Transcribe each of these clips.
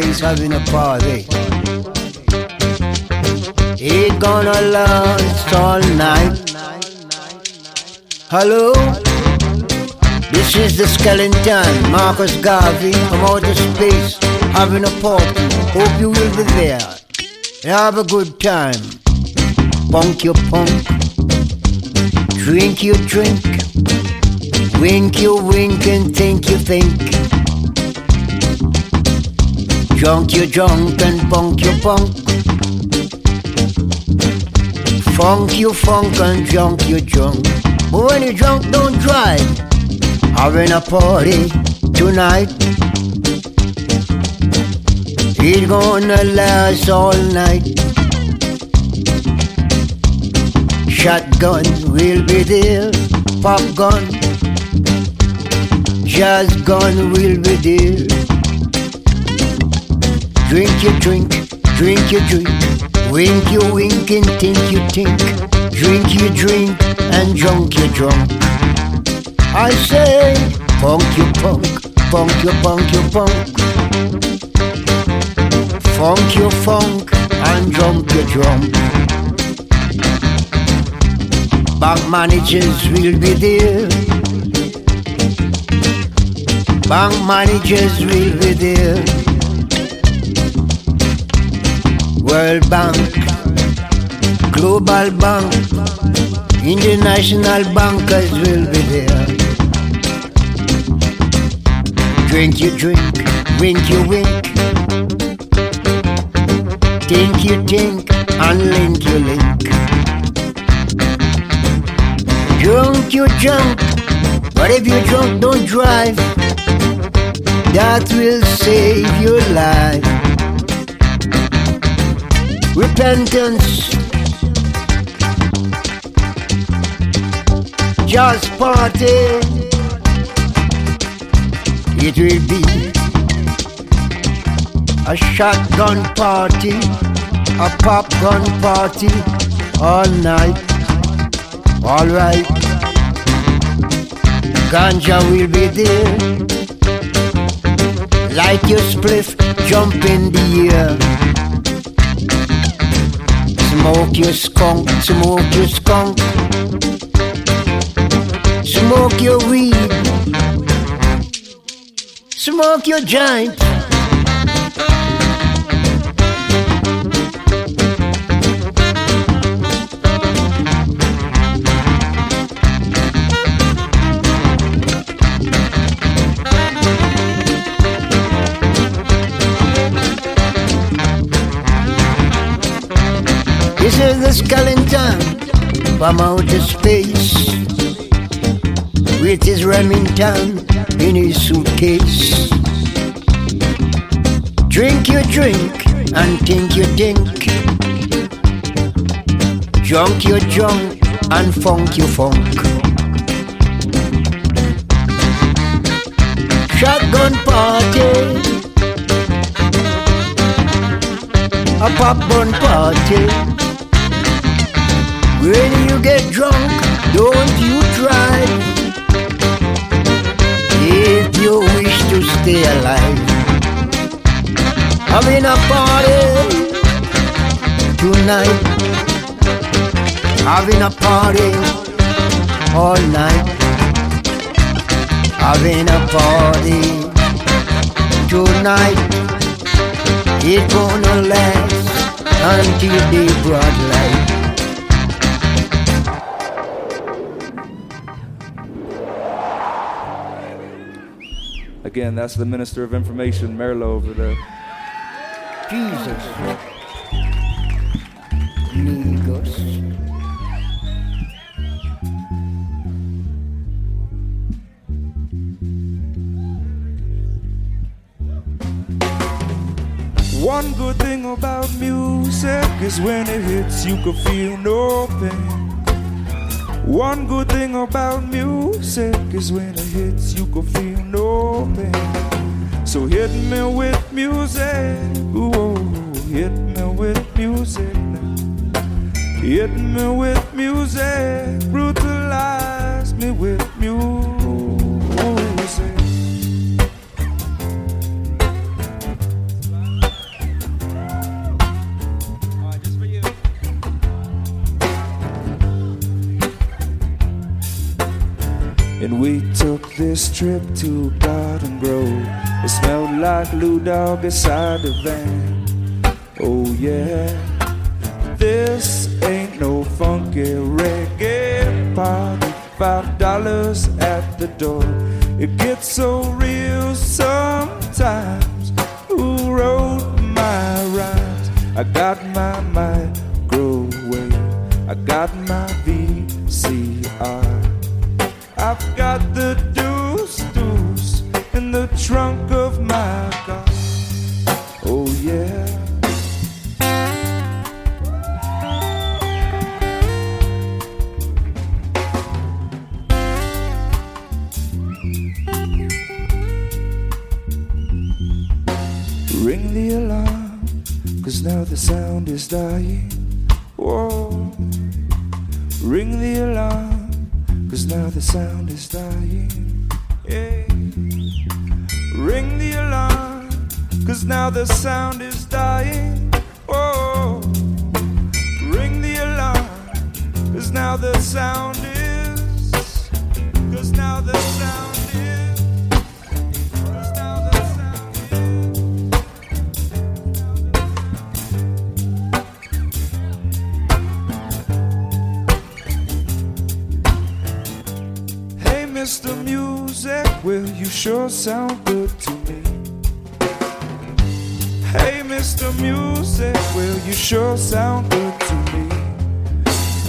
space having a party. It gonna last all night. Hello? This is the skeleton, Marcus Garvey from outer space having a party. Hope you will be there. Have a good time. Punk your punk. Drink your drink. Wink your wink and think you think. Drunk you drunk and punk you punk. Funk you funk and drunk you drunk. But when you're drunk, don't drive. Having a party tonight. It's gonna last all night. Shotgun will be there, pop gun, jazz gun will be there. Drink your drink, drink your drink, wink your wink and think you think. Drink your drink and drunk your drunk. I say, punk your punk, punk your punk your punk. Funk your funk and drunk your drum. Bank managers will be there. Bank managers will be there. World Bank, Global Bank, International bankers will be there. Drink your drink, wink your wink. Think you think, and link you link. Drunk you drunk, but if you're drunk, don't drive. That will save your life. Repentance. Just party. It will be a shotgun party, a popgun party all night. Alright, ganja will be there. Light your spliff, jump in the air. Smoke your skunk, smoke your skunk. Smoke your weed. Smoke your joint. The skeleton from outer space with his Remington in his suitcase. Drink your drink and think your think. Junk your junk and funk your funk. Shotgun party. A popcorn party. When you get drunk, don't you drive. If you wish to stay alive, having a party tonight, having a party all night, having a party tonight. It's gonna last until the broad light. Again, that's the Minister of Information, Merlo, over there. Jesus. Amigos. One good thing about music is when it hits, you can feel no pain. One good thing about music is when it hits, you can feel no pain. So hit me with music, ooh, oh, hit me with music now. Hit me with music, brutalized me with music. This trip to Garden Grove. It smelled like Lou Dog inside the van. Oh yeah, this ain't no funky reggae party. Five dollars at the door. It gets so real sometimes. Who wrote my rhymes? I got my microwave. I got my trunk of my car. Oh yeah. Ring the alarm, cause now the sound is dying. Whoa. Ring the alarm, cause now the sound is dying. Ring the alarm, cause now the sound is dying. Whoa. Ring the alarm, cause now the sound is. Cause now the sound sure sound good to me. Hey, Mr. Music, well, you sure sound good to me.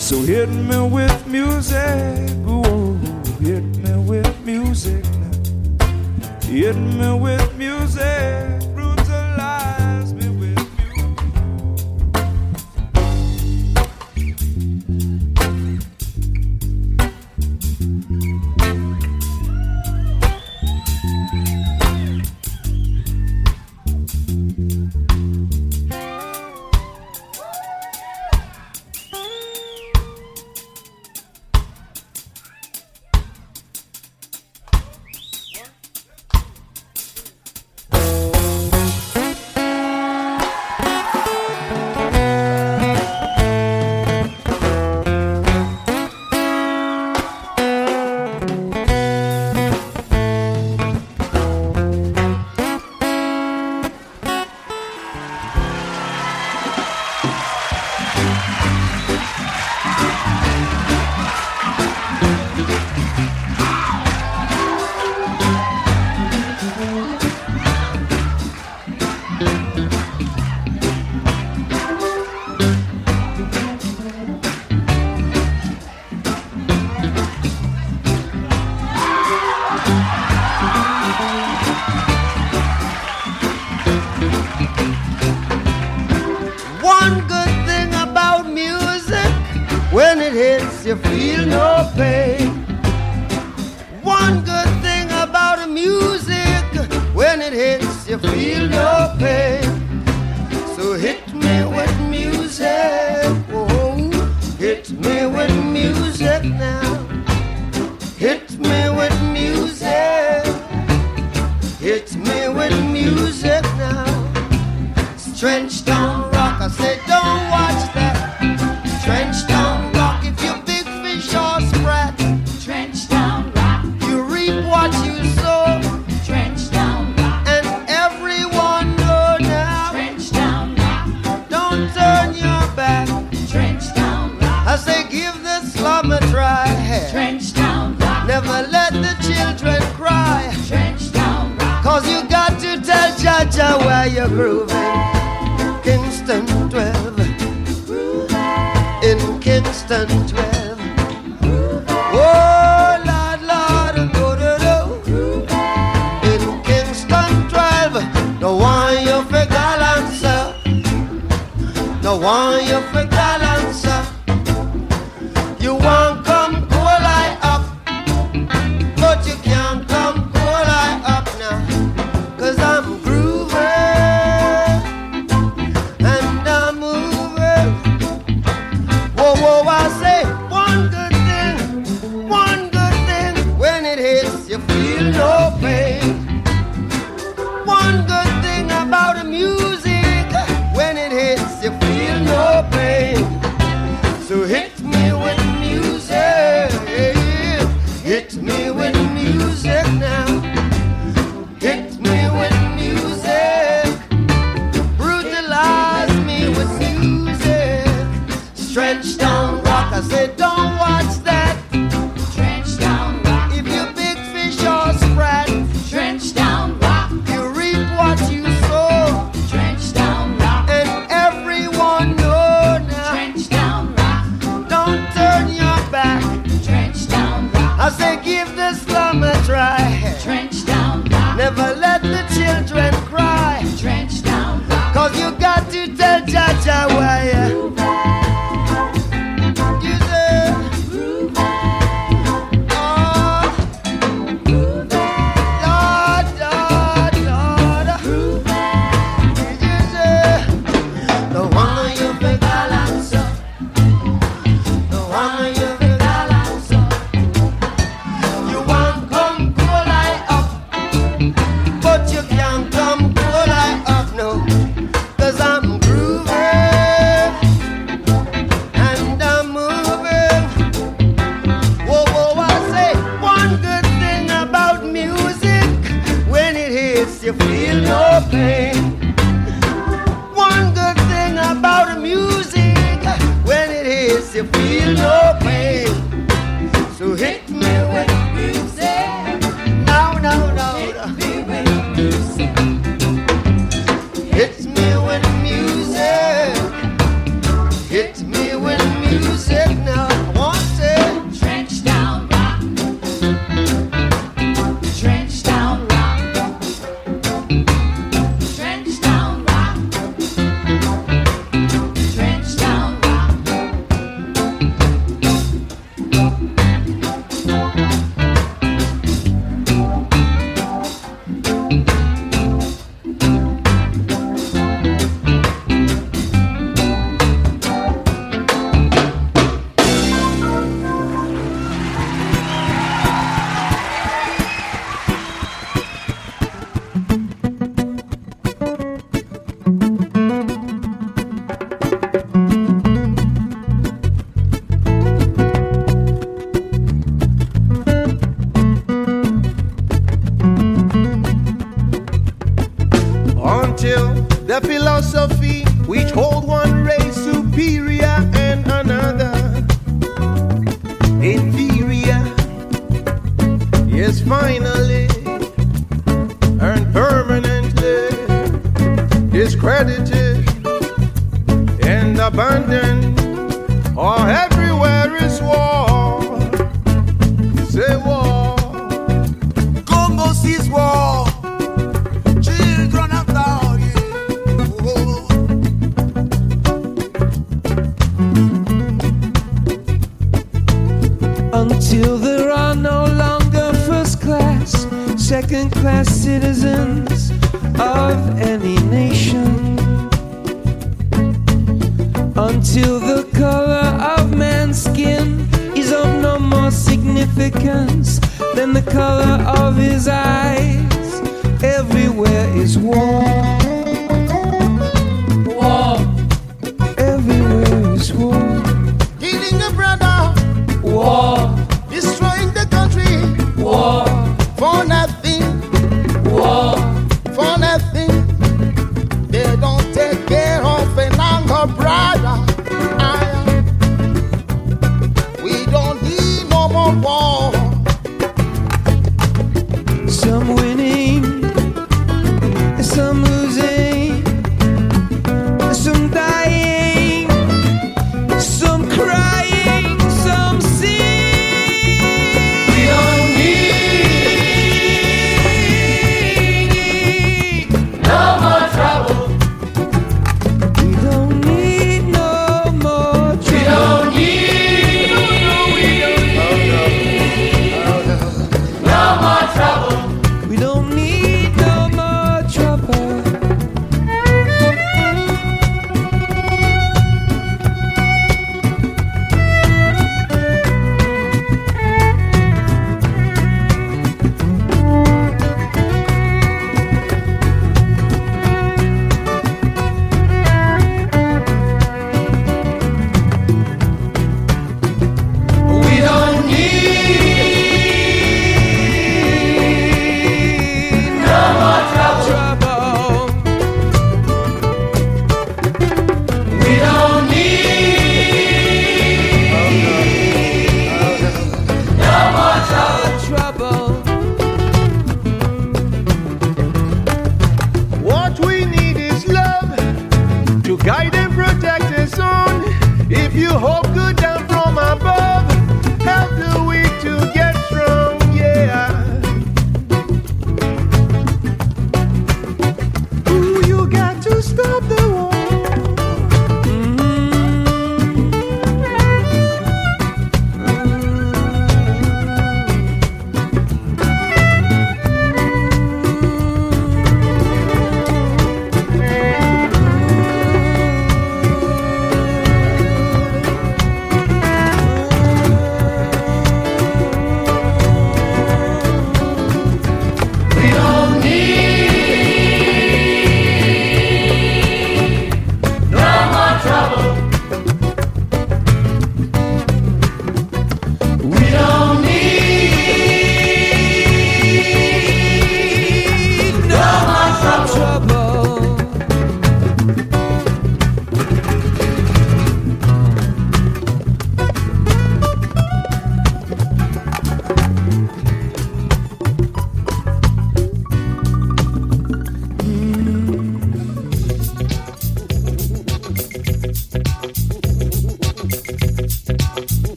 So hit me with music, ooh, hit me with music now. Hit me with music,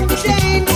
that change.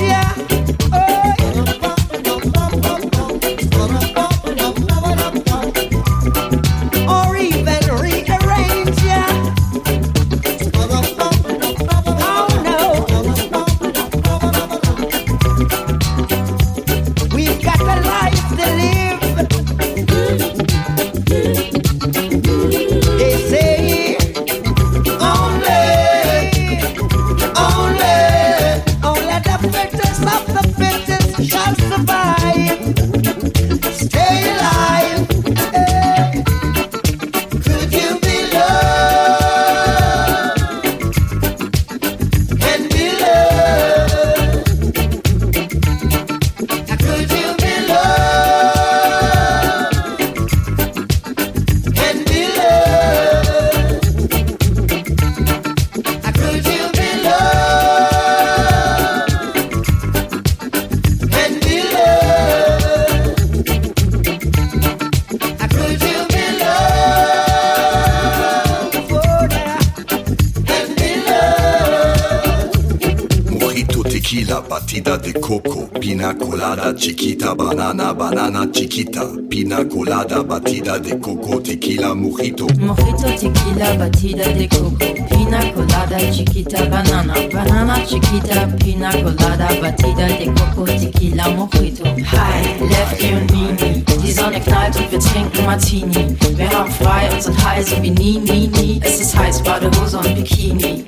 chiquita, banana, banana chiquita, pina colada, batida de Coco, Tequila, Mojito. Hi, Lefty und Mini, die Sonne knallt und wir trinken Martini. Wir haben frei und sind heiß wie nie, nie, nie. Es ist heiß, Badehose und Bikini.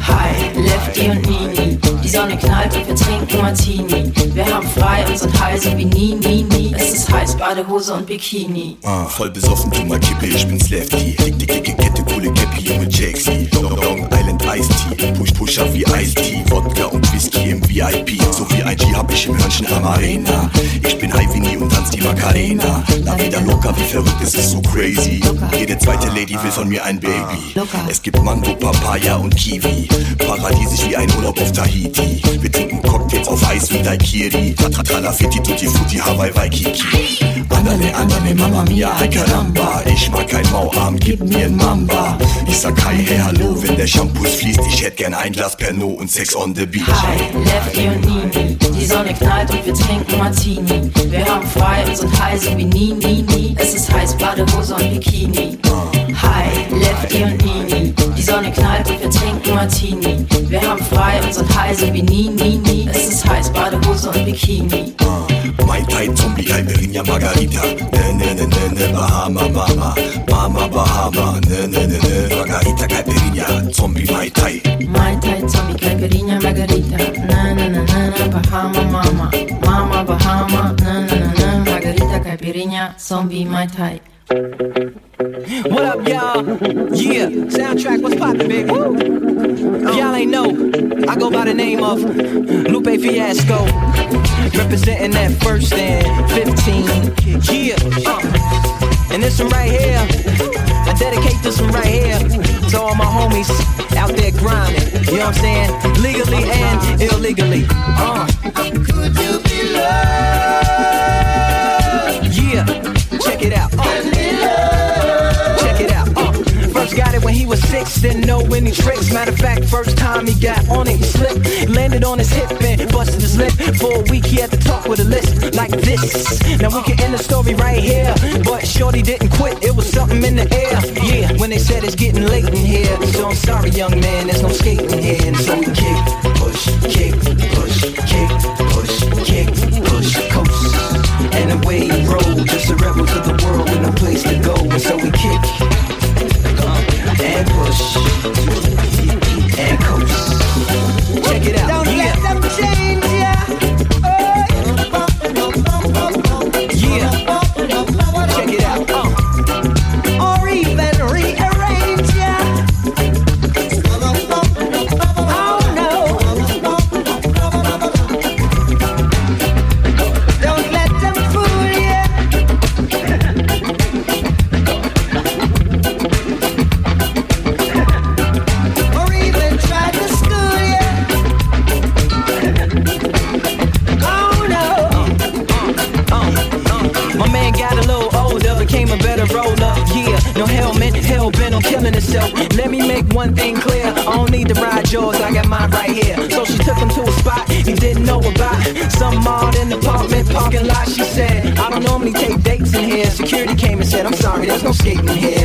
Hi, Lefty und Mini, die Sonne knallt und wir trinken Martini. Wir haben frei und sind heiß wie nie, nie, nie. Es ist heiß, Badehose und Bikini. Ah, voll besoffen, du mal Kippe, ich bin's Lefty. Dicke, dicke, Kette, coole Käppi, Junge Jaxi scharf wie Eistee, Wodka und Whisky im VIP. So wie ein G hab ich im Hörnchen am Arena. Ich bin nie und tanz die Macarena. La wieder locker, wie verrückt, es ist so crazy. Jede zweite Lady will von mir ein Baby. Es gibt Mango, Papaya und Kiwi. Paradiesisch wie ein Urlaub auf Tahiti. Wir trinken Cocktails auf Eis wie Daikiri. Trala, Fitti, Tutti, Frutti, Hawaii, Waikiki. Andale, andale, Mama Mia, ay caramba. Ich mag kein Mauarm, gib mir ein Mamba. Ich sag hi, hey, hallo, wenn der Shampoo fließt. Ich hätt gern ein Glas Pernod und Sex on the Beach. Hi, Lefty und Nini. Die Sonne knallt und wir trinken Martini. Wir haben frei und sind heiß wie nie, nie, nie. Es ist heiß, Badehose und Bikini. Hi, Lefty und Nini. Die Sonne knallt und wir trinken Martini. Wir haben frei und sind heiß wie nie, nie, nie. Es ist heiß, Badehose und Bikini. Mai Tai, Zombie, Caipirinha, Margarita. Ne, ne, ne, ne, ne, Bahama, Mama. Mama, Bahama. Ne, ne, ne, ne, Margarita, Caipirinha. Zombie, Mai Tai. Mai Tai, Zombie, Caipirinha, Margarita. Na, na, na, na, na, Bahama, Mama. Mama, Bahama. Na, na, na, na, Margarita, Caipirinha, Zombie, Mai Tai. What up, y'all? Yeah, soundtrack, what's poppin'? If y'all ain't know, I go by the name of Lupe Fiasco, representing that first and 15. Yeah, uh. and this one right here, I dedicate this one right here to all my homies out there grinding. You know what I'm saying? Legally and illegally. Uh. Yeah, was six, didn't know any tricks. Matter of fact, first time he got on it, he slipped. Landed on his hip and busted his lip. For a week, he had to talk with a list like this. Now we can end the story right here. But Shorty didn't quit, it was something in the air. Yeah, when they said it's getting late in here. So I'm sorry, young man, there's no skating here. And so kick, push, kick, push, kick, push, kick, push, coast. And away he rolled, just a rebel to the world with no place to go. And so we kick and push and coast. Check it out. I'm sorry, there's no skating here.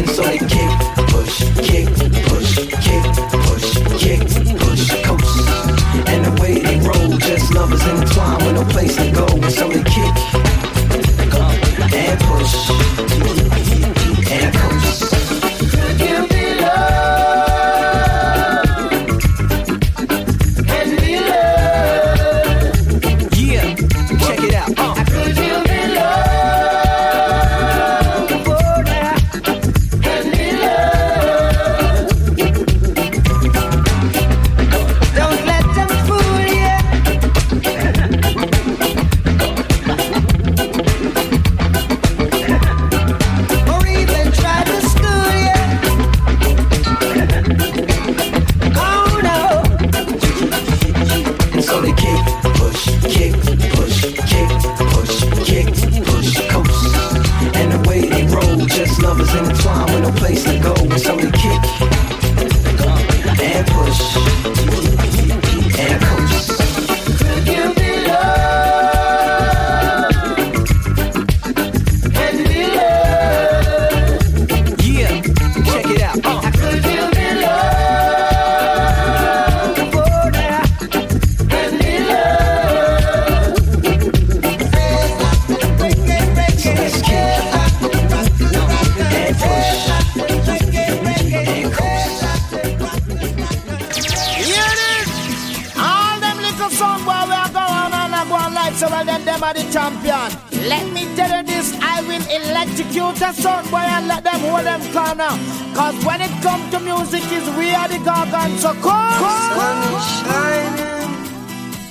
am the champion. Let me tell you this, I will electrocute the sound boy and let them hold them corner. Cause when it comes to music, is we are the gargant, so come. Sun is shining,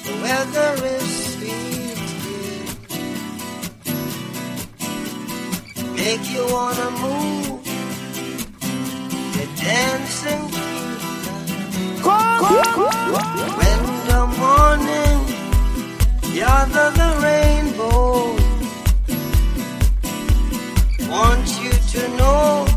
the weather is sweet. Make you wanna move, the dancing. Come, come, come. When the morning Yonder the rainbow. Want you to know.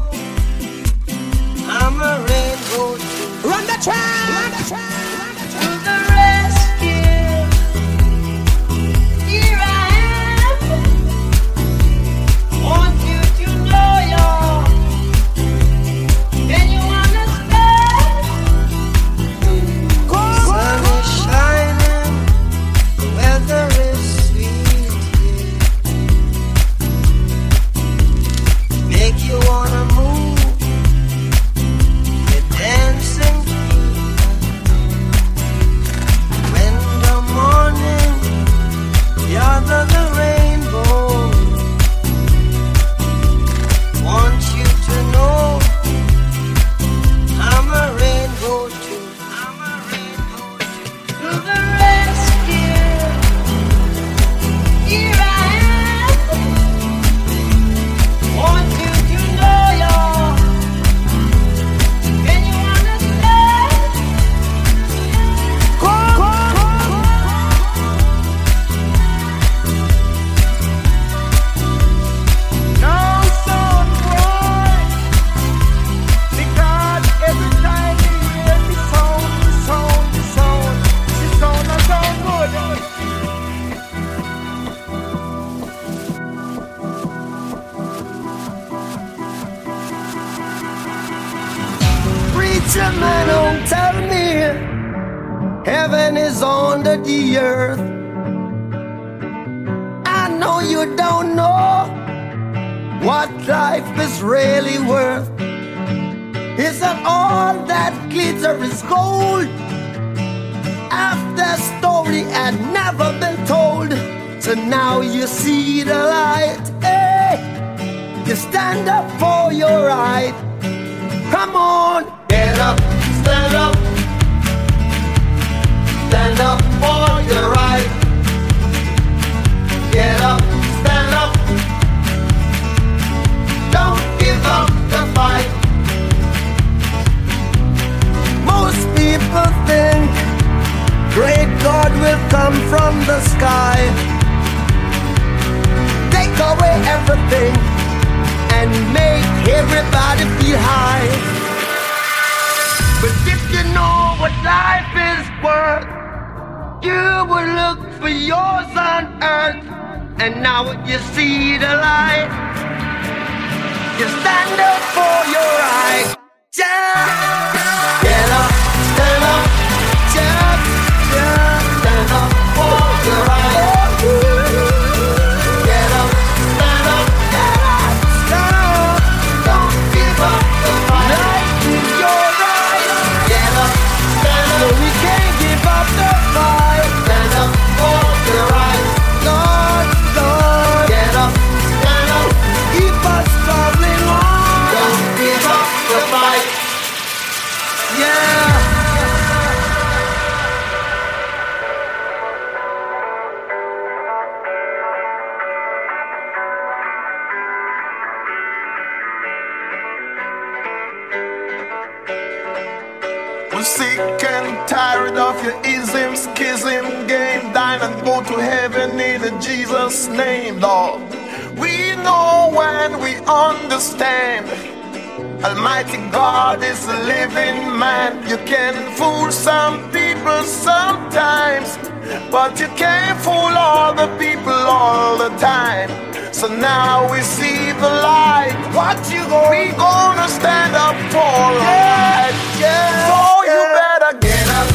would look for yours on earth, and now you see the light. You stand up for your right. Yeah. Jesus' name, Lord. We know when we understand. Almighty God is a living man. You can fool some people sometimes, but you can't fool all the people all the time. So now we see the light. What you gonna? We gonna stand up for yeah. Yeah. So yeah. you better get up.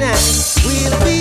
we'll be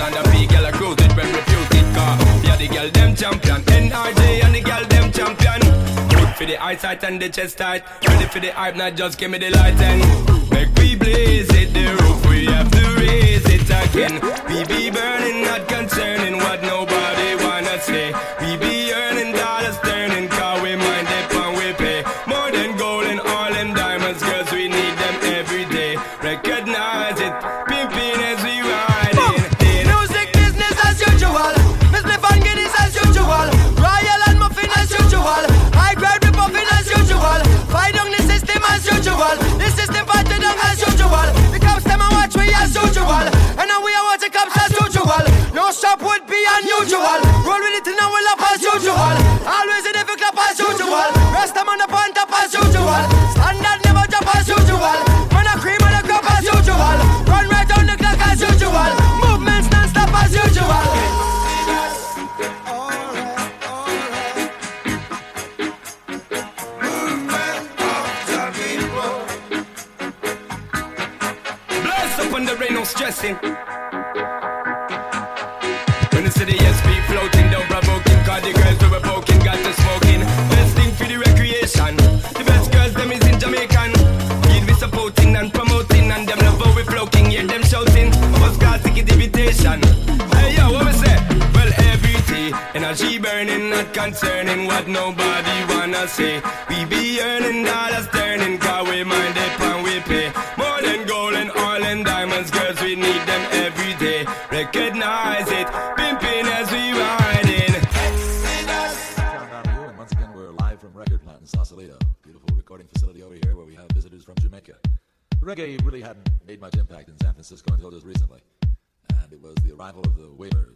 And the big girl I cruise it when refuse it car Yeah the girl them champion. NRJ and the girl them champion. Good for the eyesight and the chest tight. Ready for the hype now just give me the light and Make we blaze it. The roof we have to raise it again. We be burning not concerning what nobody wanna say. We be not concerning what nobody wanna say. We be earning dollars, turning car we mind it and we pay. More than gold and oil and diamonds, girls, we need them every day. Recognize it, pimping as we. Once again, we're live from Record Plant in Sausalito, beautiful recording facility over here where we have visitors from Jamaica. Reggae really hadn't made much impact in San Francisco until just recently, and it was the arrival of the Wailers.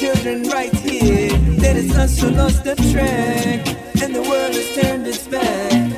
children right here that it's us who lost the track and the world has turned its back.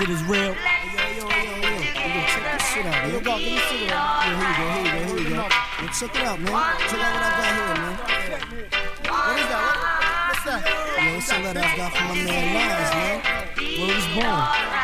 Shit is real. Shit out, man. Yo, Bob, give me a cigarette. Yeah, here you go, here you go, here you go. Yo, check it out, man. Check out what I got here, man. What is that? What, what's that? Yo, it's a letter I got from my man Lines, man. Word is born.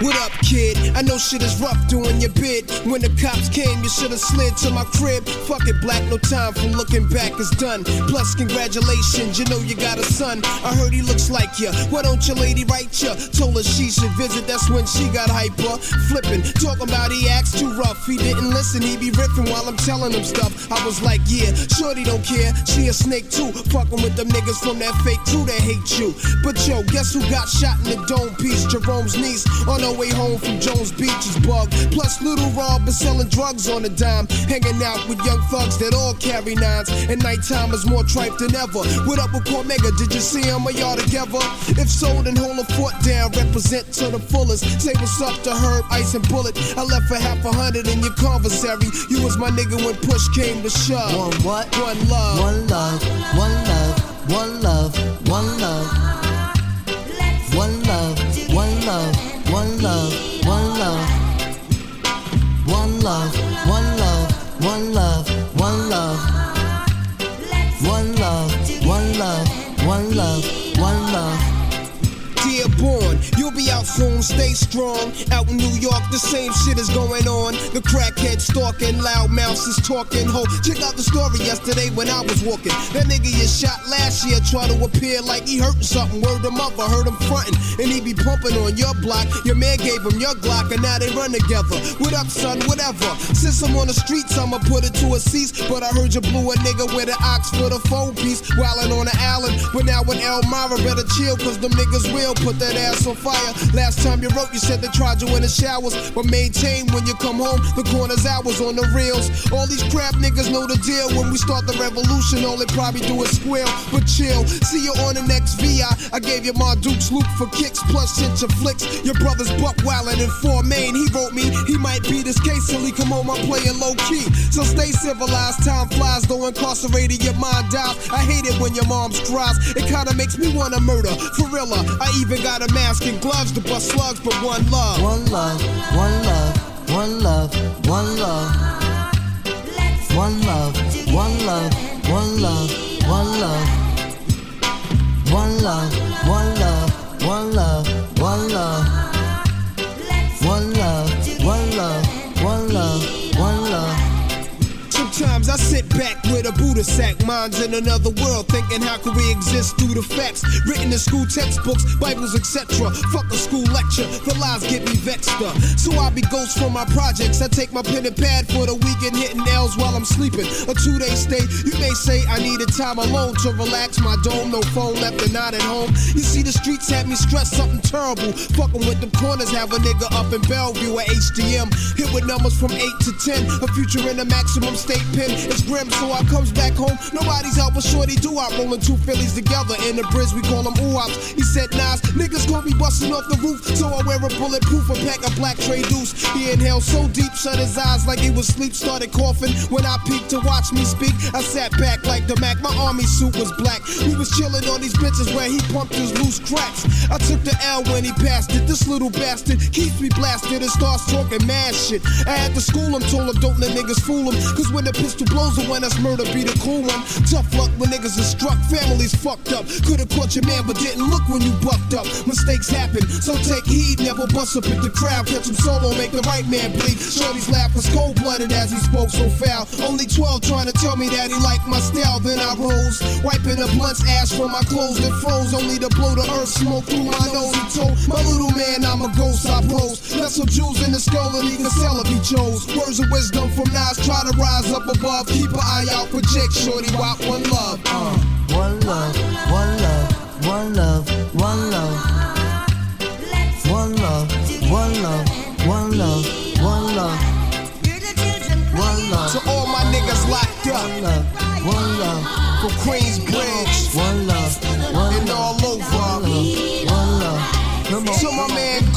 What up, kid? I know shit is rough doing your bid. When the cops came, you should have slid to my crib. Fuck it, black, no time for looking back, it's done. Plus, congratulations, you know you got a son. I heard he looks like you. Why don't your lady write you? Told her she should visit, that's when she got hyper. Flipping, talking about he acts too rough. He didn't listen, he be riffing while I'm telling him stuff. I was like, yeah, shorty don't care. She a snake too. Fucking with them niggas from that fake crew that hate you. But yo, guess who got shot in the dome piece? Jerome's niece on her way home from Jones Beach is bug. Plus, little Rob is selling drugs on the dime. Hanging out with young thugs that all carry nines. And nighttime is more tripe than ever. What up with Cormega? Did you see him? Are y'all together? If so, then hold a foot down. Represent to the fullest. Say what's up to Herb, Ice, and Bullet. I left for half a hundred in your conversary. You was my nigga when push came to shove. One what? One love. One love, one love, strong. Out in New York, the same shit is going on. The crackhead stalking, loud is talking. Ho, check out the story yesterday when I was walking. That nigga you shot last year, try to appear like he hurting something. Word him up, I heard him fronting. And he be pumping on your block. Your man gave him your Glock, and now they run together. What up, son? Whatever. Since I'm on the streets, I'ma put it to a cease. But I heard you blew a nigga with an ox for the phone piece. Wildin' on the island. But now in Elmira, better chill, cause them niggas will put that ass on fire. Last time you wrote, you said they tried you in the showers. But maintain when you come home, the corner's hours on the reels. All these crap niggas know the deal. When we start the revolution, all they probably do is squeal. But chill, see you on the next VI. I gave you my Duke's Luke for kicks, plus sent your flicks. Your brother's buck wildin' in four main. He wrote me, he might be this case till he come home, I'm playing low key. So stay civilized, time flies, though incarcerated, your mind dies. I hate it when your mom's cries. It kinda makes me wanna murder. For real, I even got a mask and gloves to bust slugs, but one love. One love, one love, one love, one love. One love, one love, one love, one love. One love, one love, one love, one love. Back with a Buddha sack, minds in another world, thinking how could we exist through the facts written in school textbooks, Bibles, etc. Fuck a school lecture, the lies get me vexed up. So I be ghost for my projects. I take my pen and pad for the weekend, hitting L's while I'm sleeping. A two day stay, you may say I needed time alone to relax my dome. No phone left and not at home. You see, the streets had me stressed something terrible. Fucking with them corners, have a nigga up in Bellevue at HDM. Hit with numbers from 8 to 10. A future in a maximum state pen. It's grim, so I comes back home. Nobody's helping Shorty do. I'm rolling two Phillies together in the bridge. We call them oops. He said, Nas, niggas gonna be busting off the roof. So I wear a bulletproof and pack a black tray deuce. He inhaled so deep, shut his eyes like he was sleep. Started coughing. When I peeked to watch me speak, I sat back like the Mac. My army suit was black. We was chilling on these benches where he pumped his loose cracks. I took the L when he passed it. This little bastard keeps me blasted and starts talking mad shit. I had to school him, told him don't let niggas fool him. Cause when the pistol blows, the when that's murder be the cool one. Tough luck when niggas is struck, families fucked up. Could've caught your man, but didn't look when you bucked up. Mistakes happen, so take heed, never bust up at the crowd. Catch him solo, make the right man bleed. Shorty's laugh was cold blooded as he spoke so foul. Only 12 trying to tell me that he liked my style. Then I rose, wiping the blunt's ash from my clothes that froze. Only to blow the earth smoke through my nose. He told my little man I'm a ghost, I pose. Nestle jewels in the skull and he can sell if he chose. Words of wisdom from Nas, try to rise up above. Keep an eye out, project shorty, wop one love. Uh. One love, one love, one love, one love. One love, one love, one love, one love. One love. To all my niggas locked up. One love, one love. From Queensbridge. One love, one and all over. One love. Come on. To my man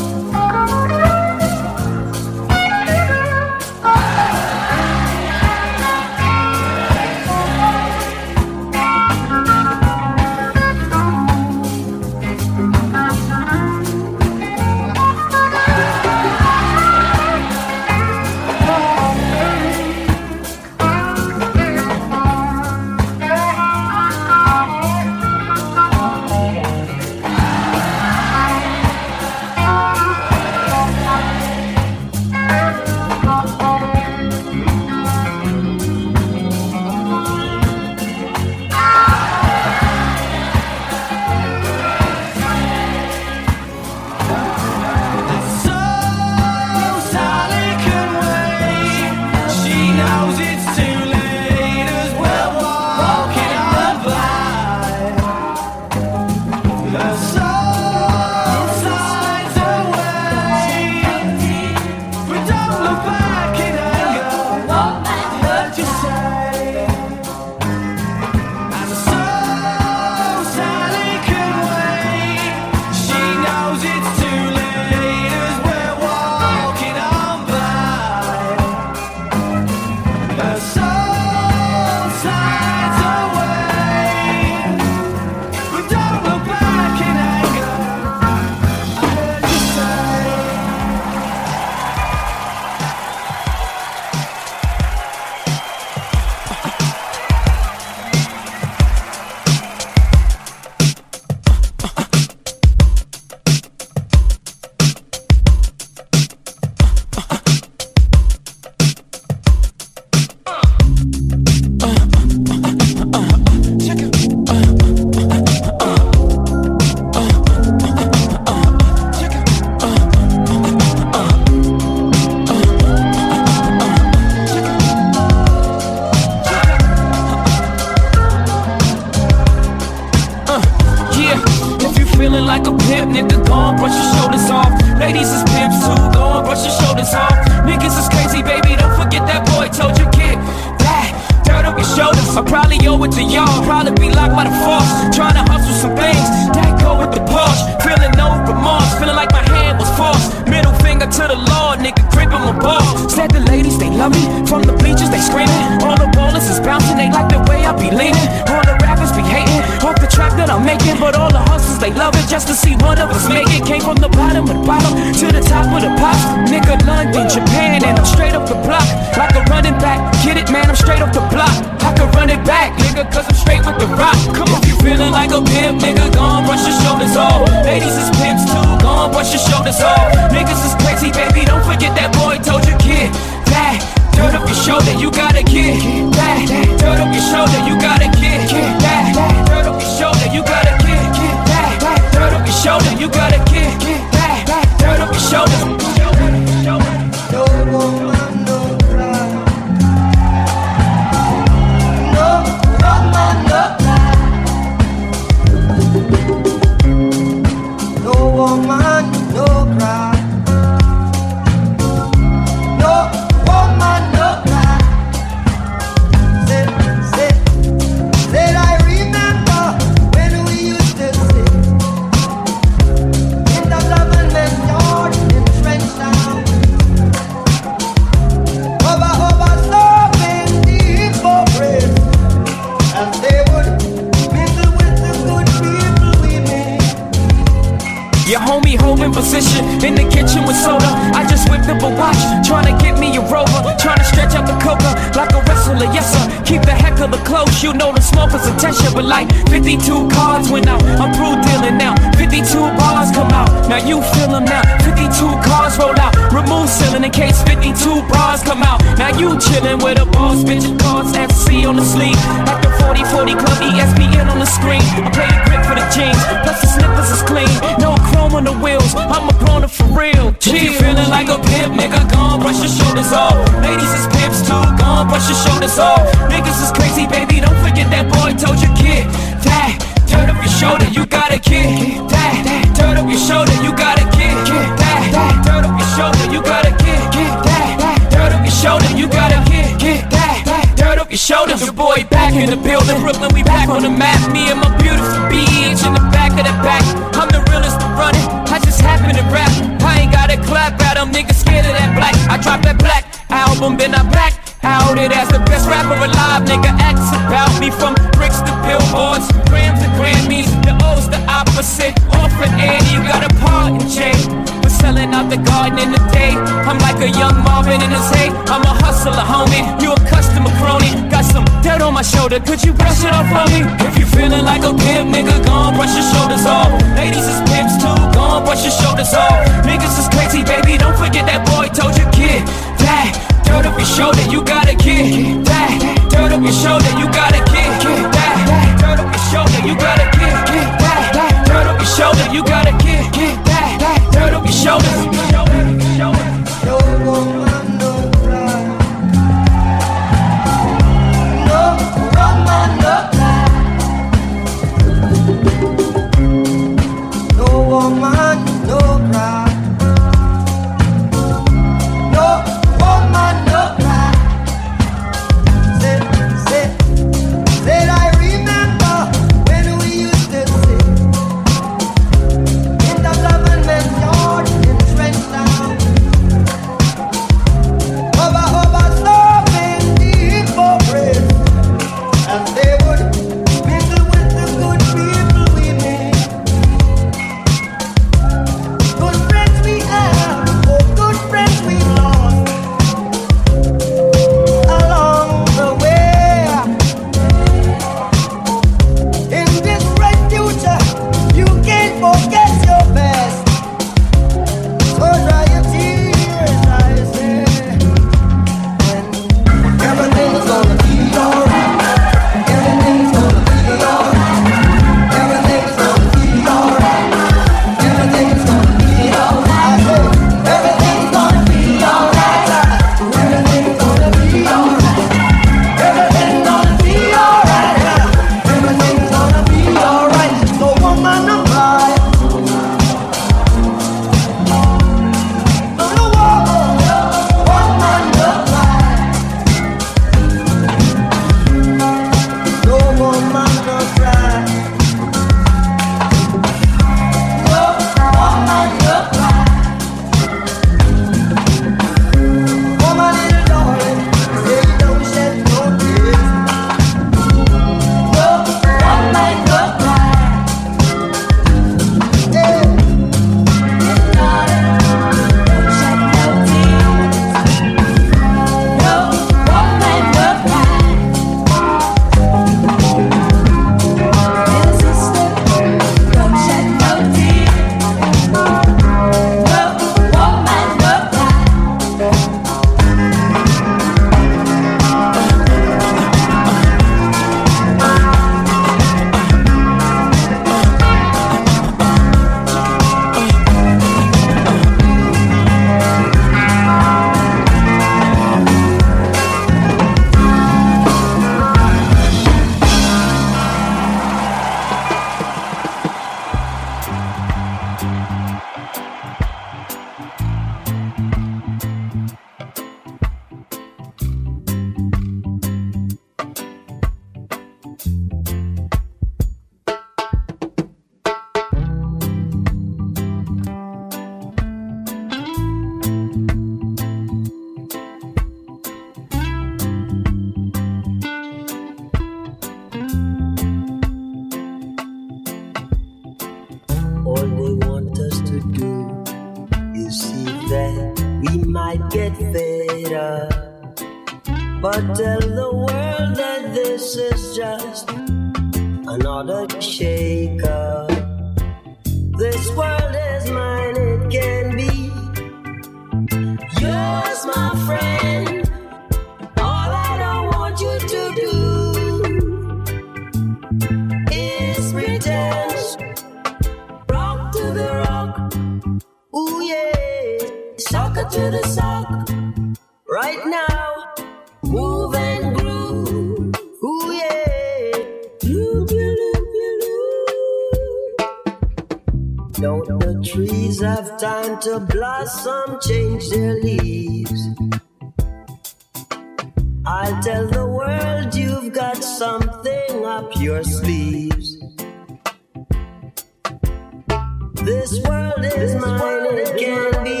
This world is mine, it can be,